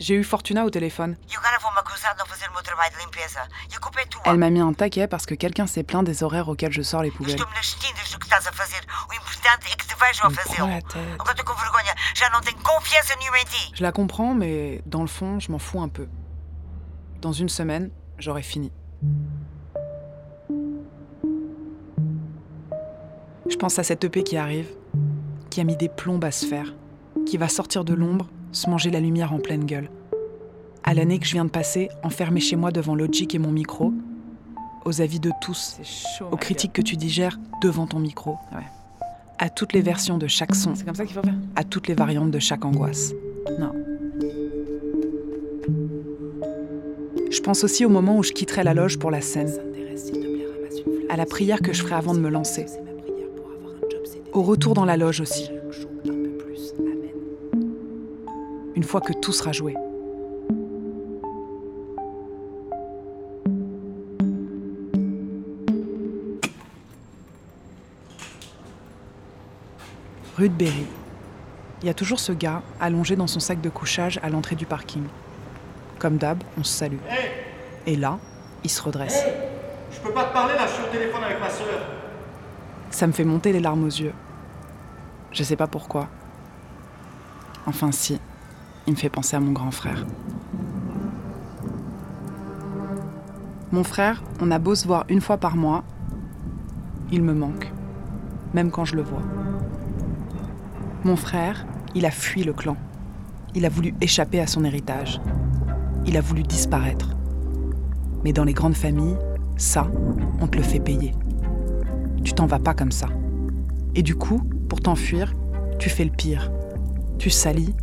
J'ai eu Fortuna au téléphone. Elle m'a mis un taquet parce que quelqu'un s'est plaint des horaires auxquels je sors les poubelles. Ti. Je la comprends, mais dans le fond, je m'en fous un peu. Dans une semaine, j'aurai fini. Je pense à cette EP qui arrive, qui a mis des plombes à se faire, qui va sortir de l'ombre, se manger la lumière en pleine gueule. À l'année que je viens de passer, enfermée chez moi devant Logic et mon micro, aux avis de tous, aux critiques que tu digères devant ton micro, à toutes les versions de chaque son, C'est comme ça qu'il faut faire. à toutes les variantes de chaque angoisse. Non. Je pense aussi au moment où je quitterai la loge pour la scène, à la prière que je ferai avant de me lancer, au retour dans la loge aussi, une fois que tout sera joué. Rue de Berry. Il y a toujours ce gars allongé dans son sac de couchage à l'entrée du parking. Comme d'hab, on se salue. Et là, il se redresse. Je peux pas te parler là, je suis au téléphone avec ma sœur. Ça me fait monter les larmes aux yeux. Je sais pas pourquoi. Enfin si, il me fait penser à mon grand frère. Mon frère, on a beau se voir une fois par mois, il me manque, même quand je le vois. Mon frère, il a fui le clan. Il a voulu échapper à son héritage. Il a voulu disparaître. Mais dans les grandes familles, ça, on te le fait payer. Tu t'en vas pas comme ça. Et du coup, pour t'enfuir, tu fais le pire. Tu salis,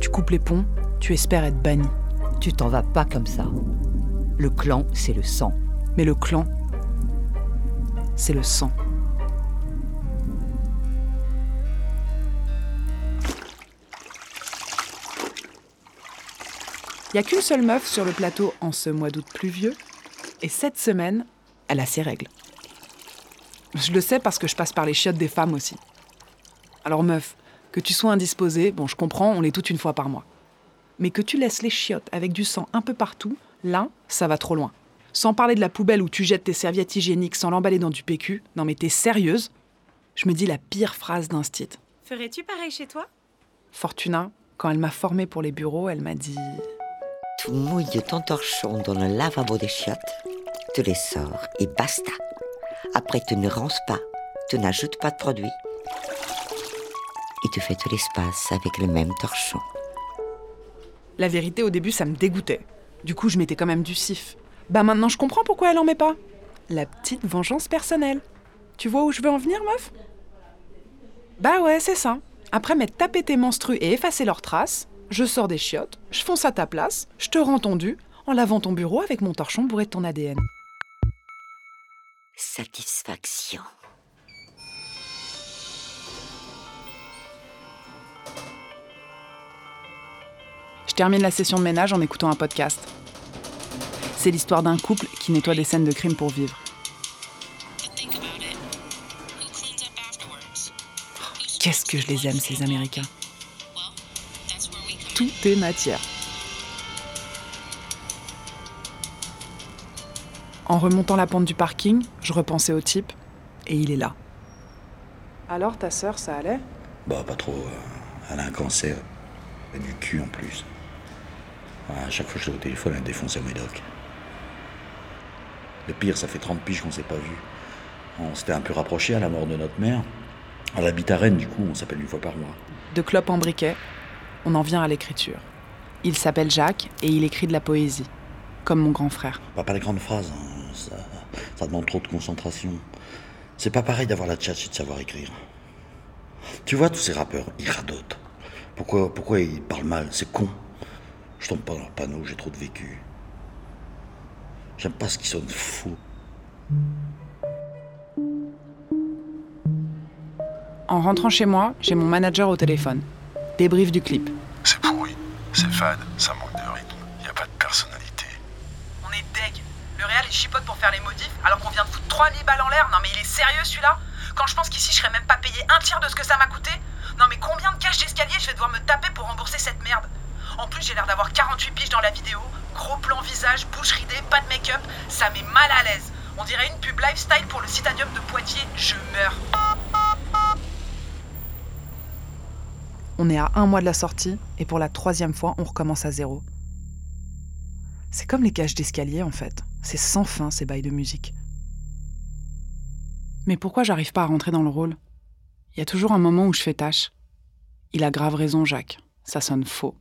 tu coupes les ponts, tu espères être banni. Tu t'en vas pas comme ça. Le clan, c'est le sang. Mais le clan, c'est le sang. Il n'y a qu'une seule meuf sur le plateau en ce mois d'août pluvieux, et cette semaine, elle a ses règles. Je le sais parce que je passe par les chiottes des femmes aussi. Alors meuf, que tu sois indisposée, bon je comprends, on l'est toute une fois par mois. Mais que tu laisses les chiottes avec du sang un peu partout, là, ça va trop loin. Sans parler de la poubelle où tu jettes tes serviettes hygiéniques sans l'emballer dans du PQ, non mais t'es sérieuse? Je me dis la pire phrase d'un. Ferais-tu pareil chez toi? Fortuna, quand elle m'a formée pour les bureaux, elle m'a dit Tu mouilles ton torchon dans le lavabo des chiottes, tu les sors et basta. Après, tu ne ronces pas, tu n'ajoutes pas de produit. Et tu fais tout l'espace avec le même torchon. La vérité, au début, ça me dégoûtait. Du coup, je mettais quand même du sif. Bah maintenant, je comprends pourquoi elle en met pas. La petite vengeance personnelle. Tu vois où je veux en venir, meuf? Bah ouais, c'est ça. Après m'être tapé tes menstrues et effacé leurs traces, je sors des chiottes, je fonce à ta place, je te rends ton dû, en lavant ton bureau avec mon torchon bourré de ton ADN. Satisfaction. Je termine la session de ménage en écoutant un podcast. C'est l'histoire d'un couple qui nettoie des scènes de crime pour vivre. Qu'est-ce que je les aime, ces Américains. Tout est matière. En remontant la pente du parking, je repensais au type, et il est là. Alors, ta sœur, ça allait? Bah, pas trop. euh, Elle a un cancer. Et du cul en plus. À chaque fois que je l'ai au téléphone, elle défonce un médoc. Le pire, ça fait 30 piges qu'on s'est pas vu. On s'était un peu rapprochés à la mort de notre mère. Elle habite à Rennes, du coup, on s'appelle une fois par mois. De clope en briquet, on en vient à l'écriture. Il s'appelle Jacques et il écrit de la poésie, comme mon grand frère. Pas, pas les grandes phrases, hein, ça, ça demande trop de concentration. C'est pas pareil d'avoir la tchatche et de savoir écrire. Tu vois, tous ces rappeurs, ils radotent. Pourquoi, pourquoi ils parlent mal? C'est con. Je tombe pas dans le panneau, j'ai trop de vécu. J'aime pas ce qui sonne fou. En rentrant chez moi, j'ai mon manager au téléphone. Débrief du clip. C'est pourri, c'est fade, ça manque de rythme, y a pas de personnalité. On est deg. Le réal est chipote pour faire les modifs alors qu'on vient de foutre 3000 balles en l'air. Non mais il est sérieux celui-là? Quand je pense qu'ici je serais même pas payé un tiers de ce que ça m'a coûté Non mais combien de cash d'escalier je vais devoir me taper pour rembourser cette merde? En plus, j'ai l'air d'avoir 48 piges dans la vidéo. Gros plan visage, bouche ridée, pas de make-up. Ça met mal à l'aise. On dirait une pub lifestyle pour le citadium de Poitiers. Je meurs. On est à un mois de la sortie et pour la troisième fois, on recommence à zéro. C'est comme les cages d'escalier en fait. C'est sans fin ces bails de musique. Mais pourquoi j'arrive pas à rentrer dans le rôle? Il y a toujours un moment où je fais tâche. Il a grave raison, Jacques. Ça sonne faux.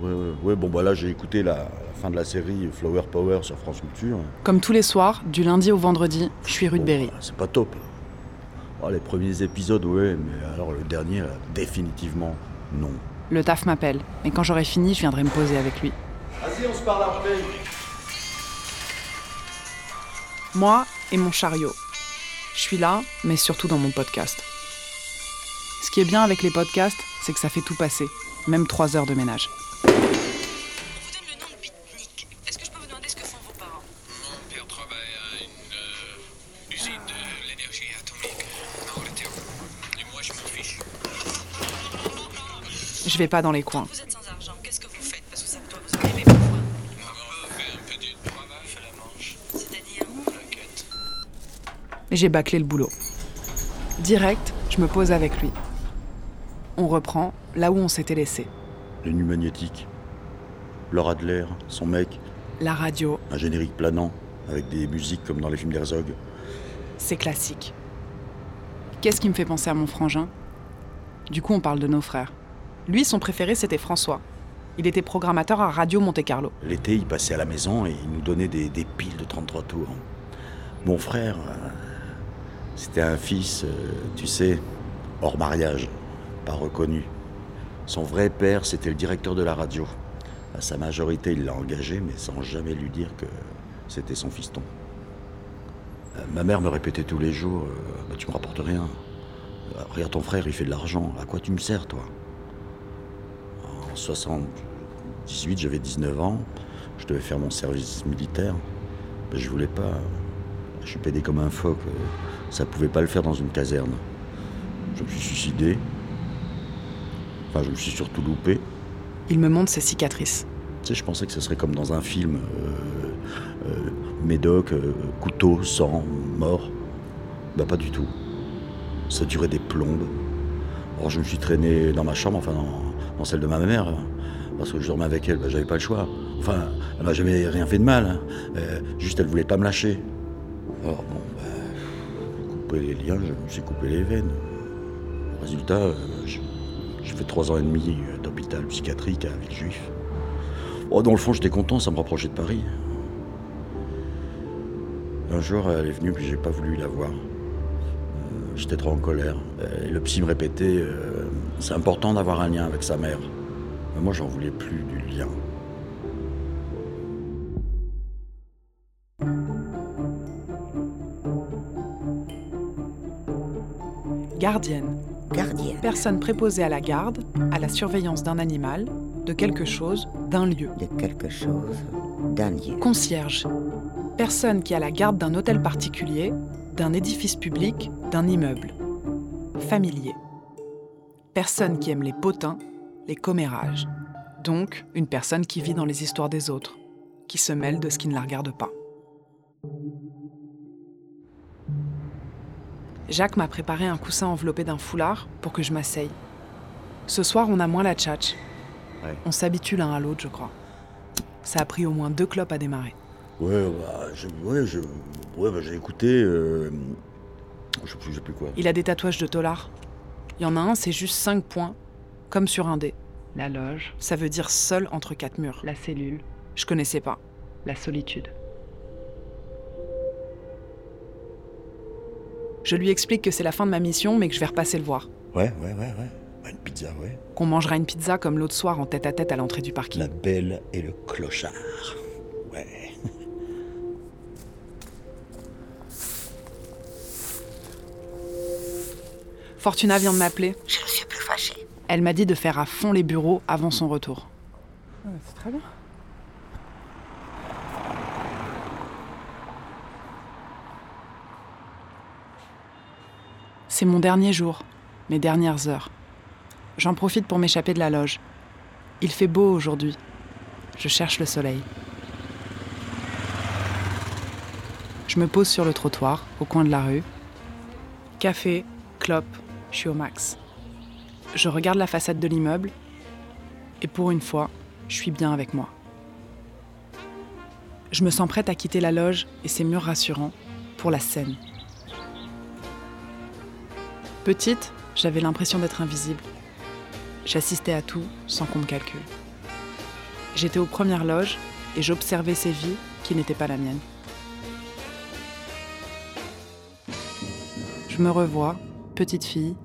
Ouais, ouais, ouais, bon, bah là, j'ai écouté la, la fin de la série Flower Power sur France Culture. Comme tous les soirs, du lundi au vendredi, je suis rue de Bon, Berry. bah, c'est pas top. Oh, les premiers épisodes, ouais, mais alors le dernier, là, définitivement, non. Le taf m'appelle, mais quand j'aurai fini, je viendrai me poser avec lui. Vas-y, on se parle après. Moi et mon chariot. Je suis là, mais surtout dans mon podcast. Ce qui est bien avec les podcasts, c'est que ça fait tout passer, même trois heures de ménage. Vais pas dans les coins. Vous êtes sans argent. Qu'est-ce que vous faites? Parce que ça doit vous arriver parfois. Maman fait un peu du travail, fait la manche. C'est-à-dire T'inquiète. Mais j'ai bâclé le boulot. Direct, je me pose avec lui. On reprend là où on s'était laissé. Les nuits magnétiques. Laura Adler, son mec, La radio, un générique planant, avec des musiques comme dans les films d'Herzog. c'est classique. Qu'est-ce qui me fait penser à mon frangin? Du coup, on parle de nos frères. Lui, son préféré, c'était François. Il était programmateur à Radio Monte Carlo. L'été, il passait à la maison et il nous donnait des, piles de 33 tours. Mon frère, euh, c'était un fils, euh, tu sais, hors mariage, pas reconnu. Son vrai père, c'était le directeur de la radio. À sa majorité, il l'a engagé, mais sans jamais lui dire que c'était son fiston. Euh, ma mère me répétait tous les jours Bah, Tu me rapportes rien. Regarde ton frère, il fait de l'argent. À quoi tu me sers, toi? En 78, j'avais 19 ans. Je devais faire mon service militaire. Ben, je voulais pas. Je suis pédé comme un phoque. Ça pouvait pas le faire dans une caserne. Je me suis suicidé. Enfin, je me suis surtout loupé. Il me montre ses cicatrices. Tu sais, je pensais que ce serait comme dans un film. euh, euh, médoc, euh, couteau, sang, mort. Bah pas du tout. Ça durait des plombes. Alors je me suis traîné dans ma chambre, enfin dans, celle de ma mère, parce que je dormais avec elle, bah, j'avais pas le choix. Enfin, elle m'a jamais rien fait de mal. hein. Euh, juste elle voulait pas me lâcher. Alors bon, bah, couper les liens, je me suis coupé les veines. Résultat, euh, j'ai fait trois ans et demi euh, d'hôpital psychiatrique à Villejuif. Oh, dans le fond, j'étais content, ça me rapprochait de Paris. Un jour, elle est venue, puis j'ai pas voulu la voir. J'étais trop en colère. Et le psy me répétait c'est important d'avoir un lien avec sa mère. Mais moi, j'en voulais plus du lien. Gardienne. Gardienne. Personne préposée à la garde, à la surveillance d'un animal, de quelque chose, d'un lieu. De quelque chose, d'un lieu. Concierge. Personne qui a la garde d'un hôtel particulier, d'un édifice public, d'un immeuble. Familier. Personne qui aime les potins, les commérages. Donc, une personne qui vit dans les histoires des autres, qui se mêle de ce qui ne la regarde pas. Jacques m'a préparé un coussin enveloppé d'un foulard pour que je m'asseye. Ce soir, on a moins la tchatch. Ouais. On s'habitue l'un à l'autre, je crois. Ça a pris au moins deux clopes à démarrer. Ouais, bah, je- ouais, je- ouais, bah, j'ai écouté. euh, je sais plus, je sais plus quoi. Il a des tatouages de Tolar. Il y en a un, c'est juste 5 points, comme sur un dé. La loge. Ça veut dire seul entre quatre murs. La cellule. Je connaissais pas. La solitude. Je lui explique que c'est la fin de ma mission, mais que je vais repasser le voir. Ouais, ouais, ouais, ouais. Bah, une pizza, ouais. Qu'on mangera une pizza comme l'autre soir en tête à tête à l'entrée du parking. La belle et le clochard. Ouais. Fortuna vient de m'appeler. Je ne suis plus fâchée. Elle m'a dit de faire à fond les bureaux avant son retour. c'est très bien. C'est mon dernier jour, mes dernières heures. J'en profite pour m'échapper de la loge. Il fait beau aujourd'hui. Je cherche le soleil. Je me pose sur le trottoir, au coin de la rue. Café, clope, je suis au max. Je regarde la façade de l'immeuble et pour une fois, je suis bien avec moi. Je me sens prête à quitter la loge et ses murs rassurants pour la scène. Petite, j'avais l'impression d'être invisible. J'assistais à tout sans qu'on me calcule. J'étais aux premières loges et j'observais ces vies qui n'étaient pas la mienne. Je me revois, petite fille,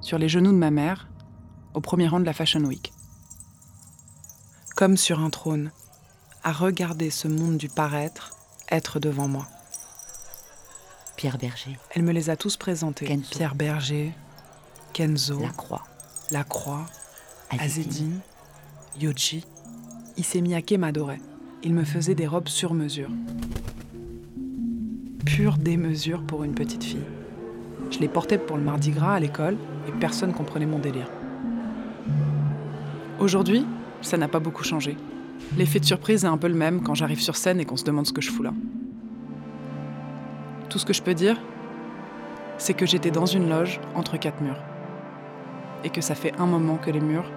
sur les genoux de ma mère, au premier rang de la Fashion Week. Comme sur un trône, à regarder ce monde du paraître être devant moi. Pierre Berger, Elle me les a tous présentés. Kenzo. Pierre Berger, Kenzo, Lacroix, Lacroix, Azedine. Azedine, Yoji. Issey Miyake m'adorait. Il me faisait des robes sur mesure. Pure démesure pour une petite fille. Je les portais pour le Mardi Gras à l'école et personne comprenait mon délire. Aujourd'hui, ça n'a pas beaucoup changé. L'effet de surprise est un peu le même quand j'arrive sur scène et qu'on se demande ce que je fous là. Tout ce que je peux dire, c'est que j'étais dans une loge entre quatre murs. Et que ça fait un moment que les murs,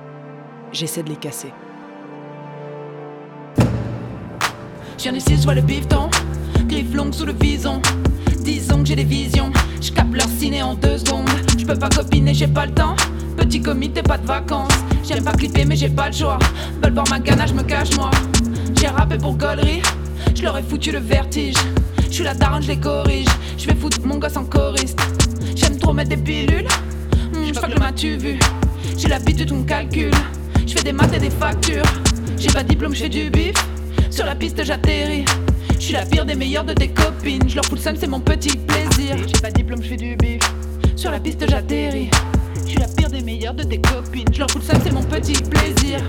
j'essaie de les casser. Je d'ici, je vois le bifton. Griffe longue sous le vison. Disons que j'ai des visions. Je capte leur ciné en deux secondes. Je peux pas copiner, j'ai pas le temps. Petit comité, pas de vacances. J'aime pas clipper, mais j'ai pas le choix. Veulent voir ma ganache, je me cache moi. J'ai rappé pour gaulerie. Je leur ai foutu le vertige. Je suis la daronne, je les corrige. Je vais foutre mon gosse en choriste. J'aime trop mettre des pilules. Hmm, je crois que m'as-tu vu? J'ai l'habitude, on calcule. Je fais des maths et des factures. J'ai pas de diplôme, je du bif. Sur la piste, j'atterris. Je suis la pire des meilleures de tes copines. Je leur fous le seum, c'est mon petit plaisir. J'ai pas de diplôme, je fais du bif. Sur la piste, j'atterris. Je suis la pire des meilleures de tes copines. Je leur fous le seum, c'est mon petit plaisir.